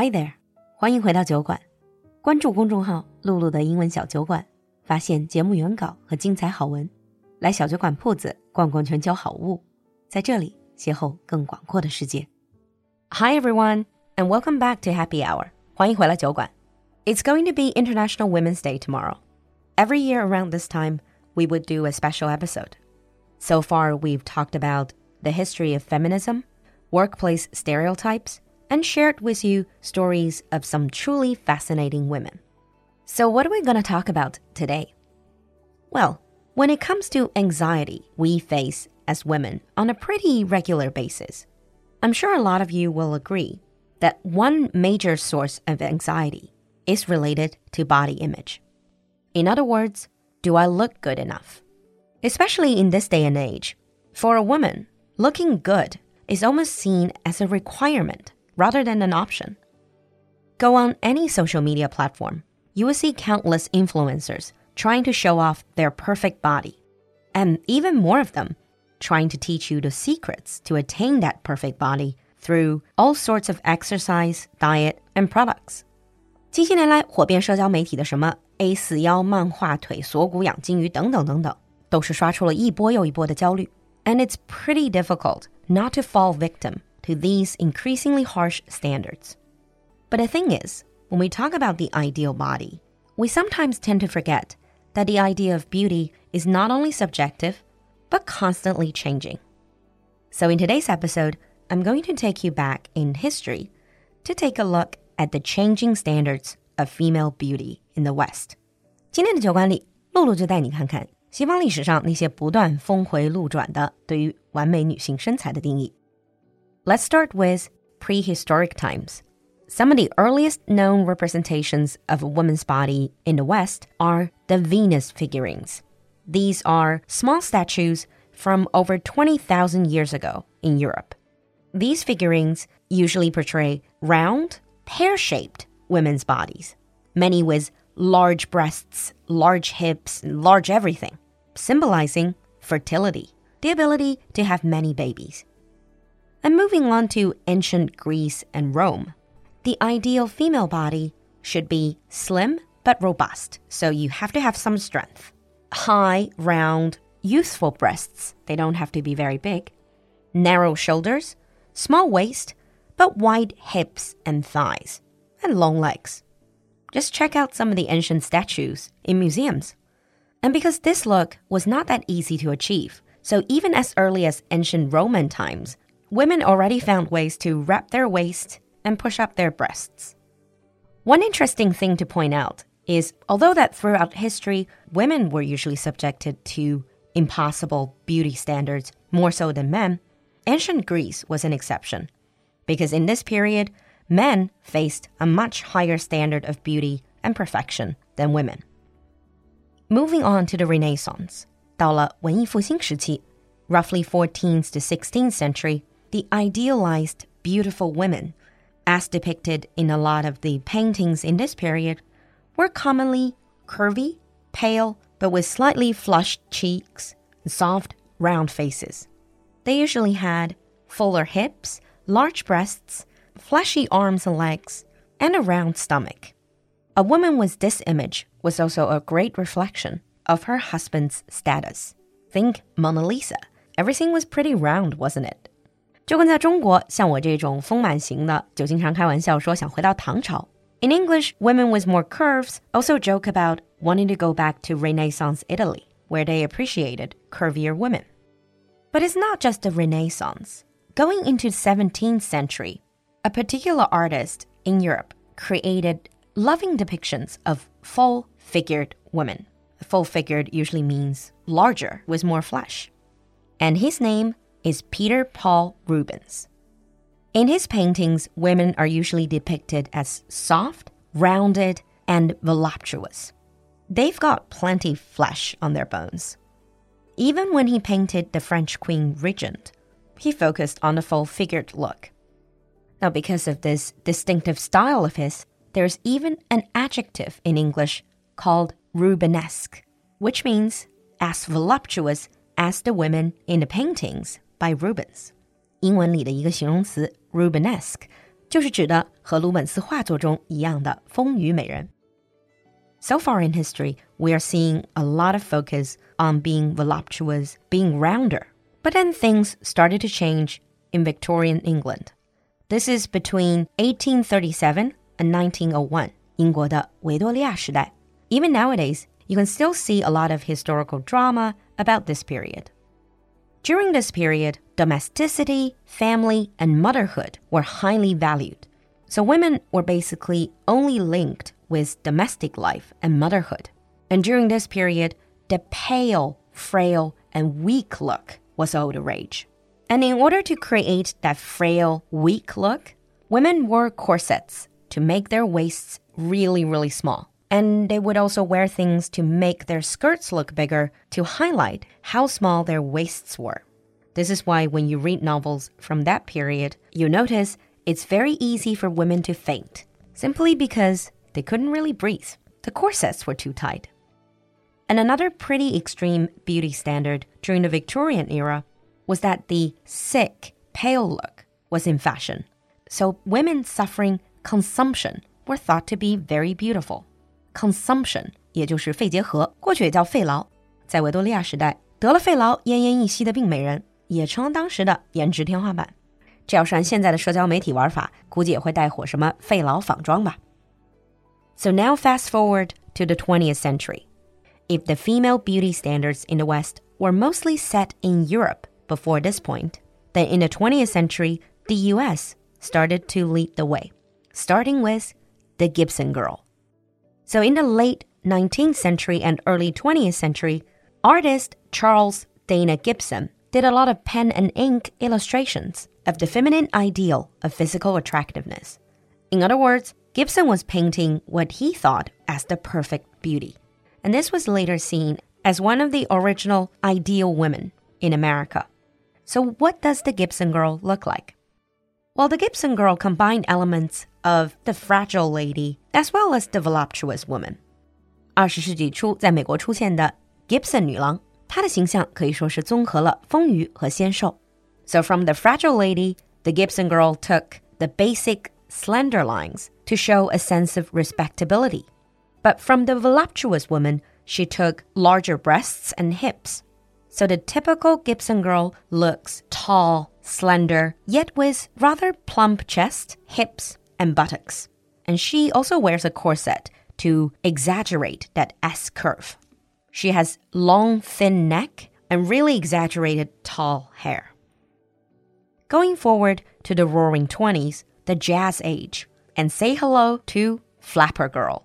Hi there，欢迎回到酒馆，关注公众号“璐璐的英文小酒馆”，发现节目原稿和精彩好文。来小酒馆铺子逛逛全球好物，在这里邂逅更广阔的世界。Hi everyone, and welcome back to Happy Hour. 欢迎回来酒馆。It's going to be International Women's Day tomorrow. Every year around this time, we would do a special episode. So far, we've talked about the history of feminism, workplace stereotypes and shared with you stories of some truly fascinating women. So, what are we going to talk about today? Well, when it comes to anxiety we face as women on a pretty regular basis, I'm sure a lot of you will agree that one major source of anxiety is related to body image. In other words, do I look good enough? Especially in this day and age, for a woman, looking good is almost seen as a requirement rather than an option. Go on any social media platform, you will see countless influencers trying to show off their perfect body, and even more of them trying to teach you the secrets to attain that perfect body through all sorts of exercise, diet, and products. 近些年来，火遍社交媒体的什么 A 四腰、漫画腿、锁骨养金鱼等等等等，都是刷出了一波又一波的焦虑。And it's pretty difficult not to fall victim to these increasingly harsh standards. But the thing is, when we talk about the ideal body, we sometimes tend to forget that the idea of beauty is not only subjective, but constantly changing. So, in today's episode, I'm going to take you back in history to take a look at the changing standards of female beauty in the West. 今天的酒馆里，璐璐就带你看看西方历史上那些不断峰回路转的对于完美女性身材的定义。Let's start with prehistoric times. Some of the earliest known representations of a woman's body in the West are the Venus figurines. These are small statues from over 20,000 years ago in Europe. These figurines usually portray round, pear shaped women's bodies, many with large breasts, large hips, and large everything, symbolizing fertility, the ability to have many babies. And moving on to ancient Greece and Rome, the ideal female body should be slim but robust, so you have to have some strength. High, round, youthful breasts, they don't have to be very big. Narrow shoulders, small waist, but wide hips and thighs, and long legs. Just check out some of the ancient statues in museums. And because this look was not that easy to achieve, so even as early as ancient Roman times, women already found ways to wrap their waist and push up their breasts. One interesting thing to point out is although that throughout history, women were usually subjected to impossible beauty standards more so than men, ancient Greece was an exception. Because in this period, men faced a much higher standard of beauty and perfection than women. Moving on to the Renaissance, 到了文艺复兴时期, roughly 14th to 16th century, the idealized beautiful women as depicted in a lot of the paintings in this period, were commonly curvy, pale, but with slightly flushed cheeks, soft, round faces. They usually had fuller hips, large breasts, fleshy arms and legs, and a round stomach. A woman with this image was also a great reflection of her husband's status. Think Mona Lisa. Everything was pretty round, wasn't it? 就跟在中国，像我这种丰满型的，就经常开玩笑说想回到唐朝。In English, women with more curves also joke about wanting to go back to Renaissance Italy, where they appreciated curvier women. But it's not just the Renaissance. Going into the 17th century, a particular artist in Europe created loving depictions of full-figured women. Full-figured usually means larger, with more flesh. And his name is Peter Paul Rubens. In his paintings, women are usually depicted as soft, rounded, and voluptuous. They've got plenty flesh on their bones. Even when he painted the French Queen Regent, he focused on the full figured look. Now, because of this distinctive style of his, there's even an adjective in English called Rubenesque, which means as voluptuous as the women in the paintings by Rubens。英文里的一个形容词 Rubenesque 就是指的和鲁本斯画作中一样的丰腴美人。So far in history, we are seeing a lot of focus on being voluptuous, being rounder. But then things started to change in Victorian England. This is between 1837 and 1901, 英国的维多利亚时代. Even nowadays, you can still see a lot of historical drama about this period. During this period, domesticity, family, and motherhood were highly valued. So women were basically only linked with domestic life and motherhood. And during this period, the pale, frail, and weak look was all the rage. And in order to create that frail, weak look, women wore corsets to make their waists really, really small. And they would also wear things to make their skirts look bigger to highlight how small their waists were. This is why when you read novels from that period, you notice it's very easy for women to faint, simply because they couldn't really breathe. The corsets were too tight. And another pretty extreme beauty standard during the Victorian era was that the sick, pale look was in fashion. So women suffering consumption were thought to be very beautiful consumption，也就是肺结核，过去也叫肺痨。在维多利亚时代，得了肺痨、奄奄一息的病美人，也成了当时的颜值天花板。这要是按现在的社交媒体玩法，估计也会带火什么肺痨仿妆吧。So now fast forward to the 20th century. If the female beauty standards in the West were mostly set in Europe before this point, then in the 20th century, the US started to lead the way, starting with the Gibson girl. So in the late 19th century and early 20th century, artist Charles Dana Gibson did a lot of pen and ink illustrations of the feminine ideal of physical attractiveness. In other words, Gibson was painting what he thought as the perfect beauty. And this was later seen as one of the original ideal women in America. So, what does the Gibson girl look like? Well, the Gibson girl combined elements of the fragile lady as well as the voluptuous woman. 二十世纪初在美国出现的 Gibson 女郎，她的形象可以说是综合了丰腴和纤瘦。So from the fragile lady, the Gibson girl took the basic slender lines to show a sense of respectability. But from the voluptuous woman, she took larger breasts and hips. So the typical Gibson girl looks tall, slender, yet with rather plump chest, hips, and buttocks. And she also wears a corset to exaggerate that S curve. She has long, thin neck and really exaggerated tall hair. Going forward to the roaring 20s, the jazz age, and say hello to Flapper Girl.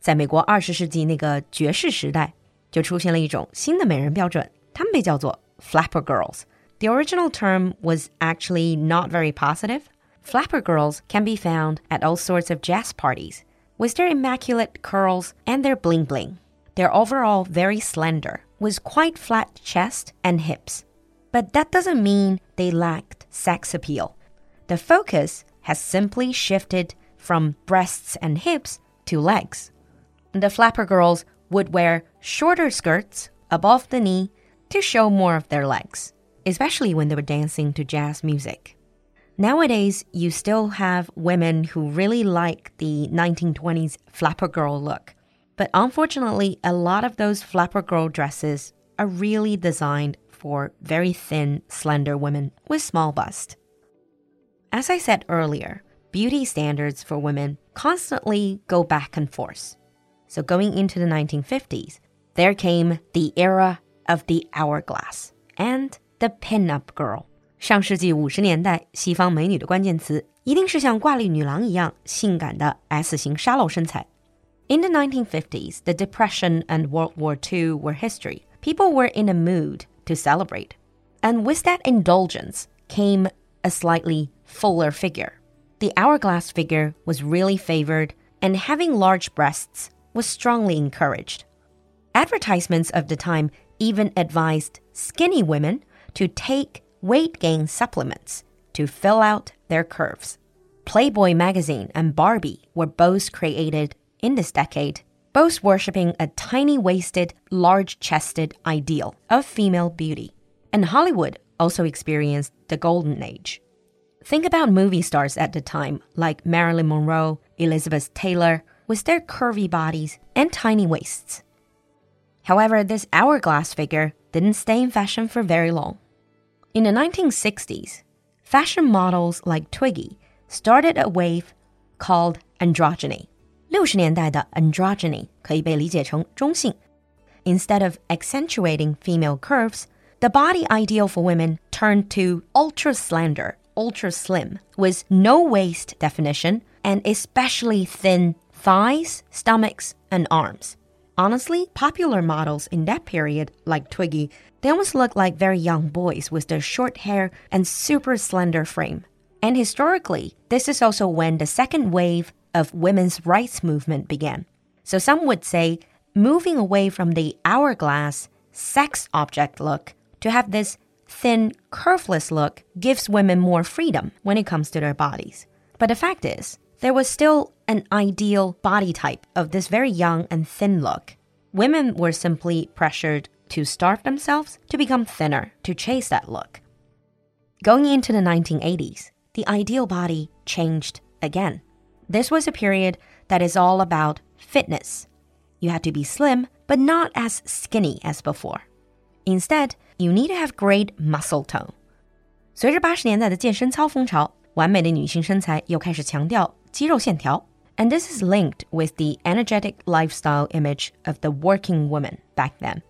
在美国二十世纪那个爵士时代，就出现了一种新的美人标准，她们被叫做 Flapper Girls. The original term was actually not very positive. Flapper girls can be found at all sorts of jazz parties with their immaculate curls and their bling bling. They're overall very slender, with quite flat chest and hips. But that doesn't mean they lacked sex appeal. The focus has simply shifted from breasts and hips to legs. The flapper girls would wear shorter skirts above the knee to show more of their legs, especially when they were dancing to jazz music. Nowadays, you still have women who really like the 1920s flapper girl look. But unfortunately, a lot of those flapper girl dresses are really designed for very thin, slender women with small bust. As I said earlier, beauty standards for women constantly go back and forth. So going into the 1950s, there came the era of the hourglass and the pin-up girl. 上世纪五十年代，西方美女的关键词一定是像挂历女郎一样性感的 S 型沙漏身材。In the 1950s, the Depression and World War II were history. People were in a mood to celebrate. And with that indulgence came a slightly fuller figure. The hourglass figure was really favored, and having large breasts was strongly encouraged. Advertisements of the time even advised skinny women to take weight gain supplements to fill out their curves. Playboy magazine and Barbie were both created in this decade, both worshipping a tiny waisted, large chested ideal of female beauty. And Hollywood also experienced the golden age. Think about movie stars at the time, like Marilyn Monroe, Elizabeth Taylor, with their curvy bodies and tiny waists. However, this hourglass figure didn't stay in fashion for very long. In the 1960s, fashion models like Twiggy started a wave called androgyny. 六十年代的 androgyny 可以被理解成中性。Instead of accentuating female curves, the body ideal for women turned to ultra slender, ultra slim, with no waist definition and especially thin thighs, stomachs, and arms. Honestly, popular models in that period, like Twiggy, they almost look like very young boys with their short hair and super slender frame. And historically, this is also when the second wave of women's rights movement began. So some would say moving away from the hourglass sex object look to have this thin, curveless look gives women more freedom when it comes to their bodies. But the fact is, there was still an ideal body type of this very young and thin look. Women were simply pressured to starve themselves to become thinner to chase that look. Going into the 1980s, the ideal body changed again. This was a period that is all about fitness. You had to be slim, but not as skinny as before. Instead, you need to have great muscle tone. 随着八十年代的健身操风潮，完美的女性身材又开始强调肌肉线条。 And this is linked with the energetic lifestyle image of the working woman back then.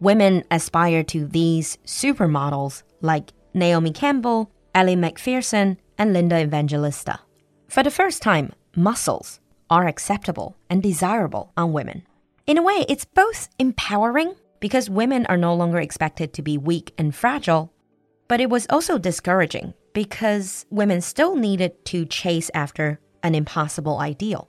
Women aspire to these supermodels like Naomi Campbell, Ellie Macpherson, and Linda Evangelista. For the first time, muscles are acceptable and desirable on women. In a way, it's both empowering because women are no longer expected to be weak and fragile. But it was also discouraging because women still needed to chase after an impossible ideal.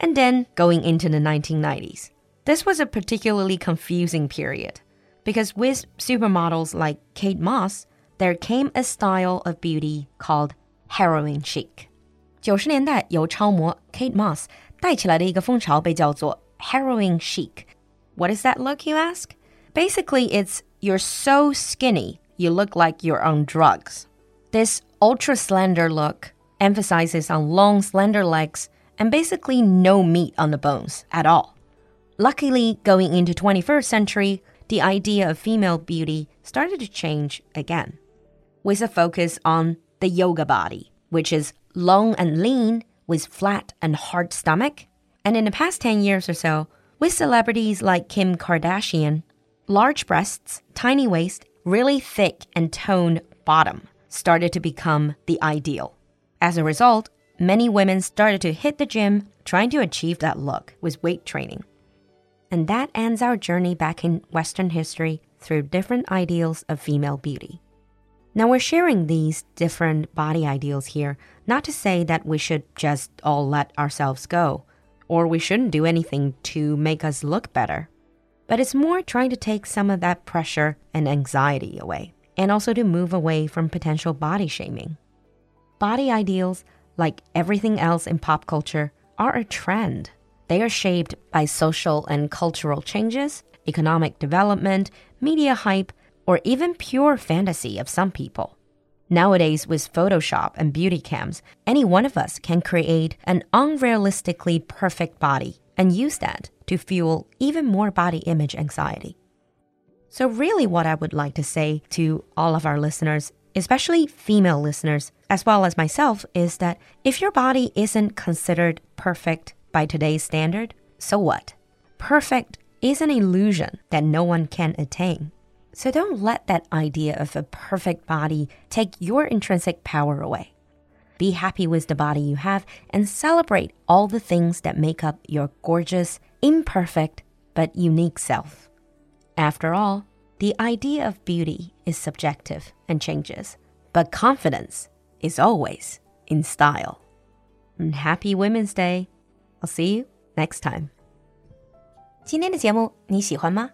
And then going into the 1990s, this was a particularly confusing period because with supermodels like Kate Moss, there came a style of beauty called heroin chic. 九十年代由超模 Kate Moss 带起来的一个风潮被叫做 heroin chic，what is that look, you ask? Basically, it's you're so skinny, you look like you're on drugs. This ultra slender look emphasizes on long, slender legs and basically no meat on the bones at all. Luckily, going into 21st century, the idea of female beauty started to change again, with a focus on the yoga body, which is long and lean with flat and hard stomach. And in the past 10 years or so, with celebrities like Kim Kardashian, large breasts, tiny waist, really thick and toned bottom started to become the ideal. As a result, many women started to hit the gym trying to achieve that look with weight training. And that ends our journey back in Western history through different ideals of female beauty. Now, we're sharing these different body ideals here, not to say that we should just all let ourselves go or we shouldn't do anything to make us look better. But it's more trying to take some of that pressure and anxiety away, and also to move away from potential body shaming. Body ideals, like everything else in pop culture, are a trend. They are shaped by social and cultural changes, economic development, media hype, or even pure fantasy of some people. Nowadays, with Photoshop and beauty cams, any one of us can create an unrealistically perfect body and use that to fuel even more body image anxiety. So, really, what I would like to say to all of our listeners, especially female listeners, as well as myself, is that if your body isn't considered perfect by today's standard, so what? Perfect is an illusion that no one can attain. So don't let that idea of a perfect body take your intrinsic power away. Be happy with the body you have and celebrate all the things that make up your gorgeous, imperfect, but unique self. After all, the idea of beauty is subjective and changes, but confidence is always in style. And happy Women's Day. I'll see you next time. 今天的节目你喜欢吗？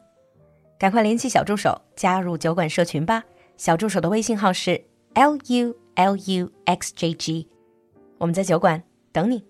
赶快联系小助手加入酒馆社群吧！小助手的微信号是 l u l u x j g，我们在酒馆等你。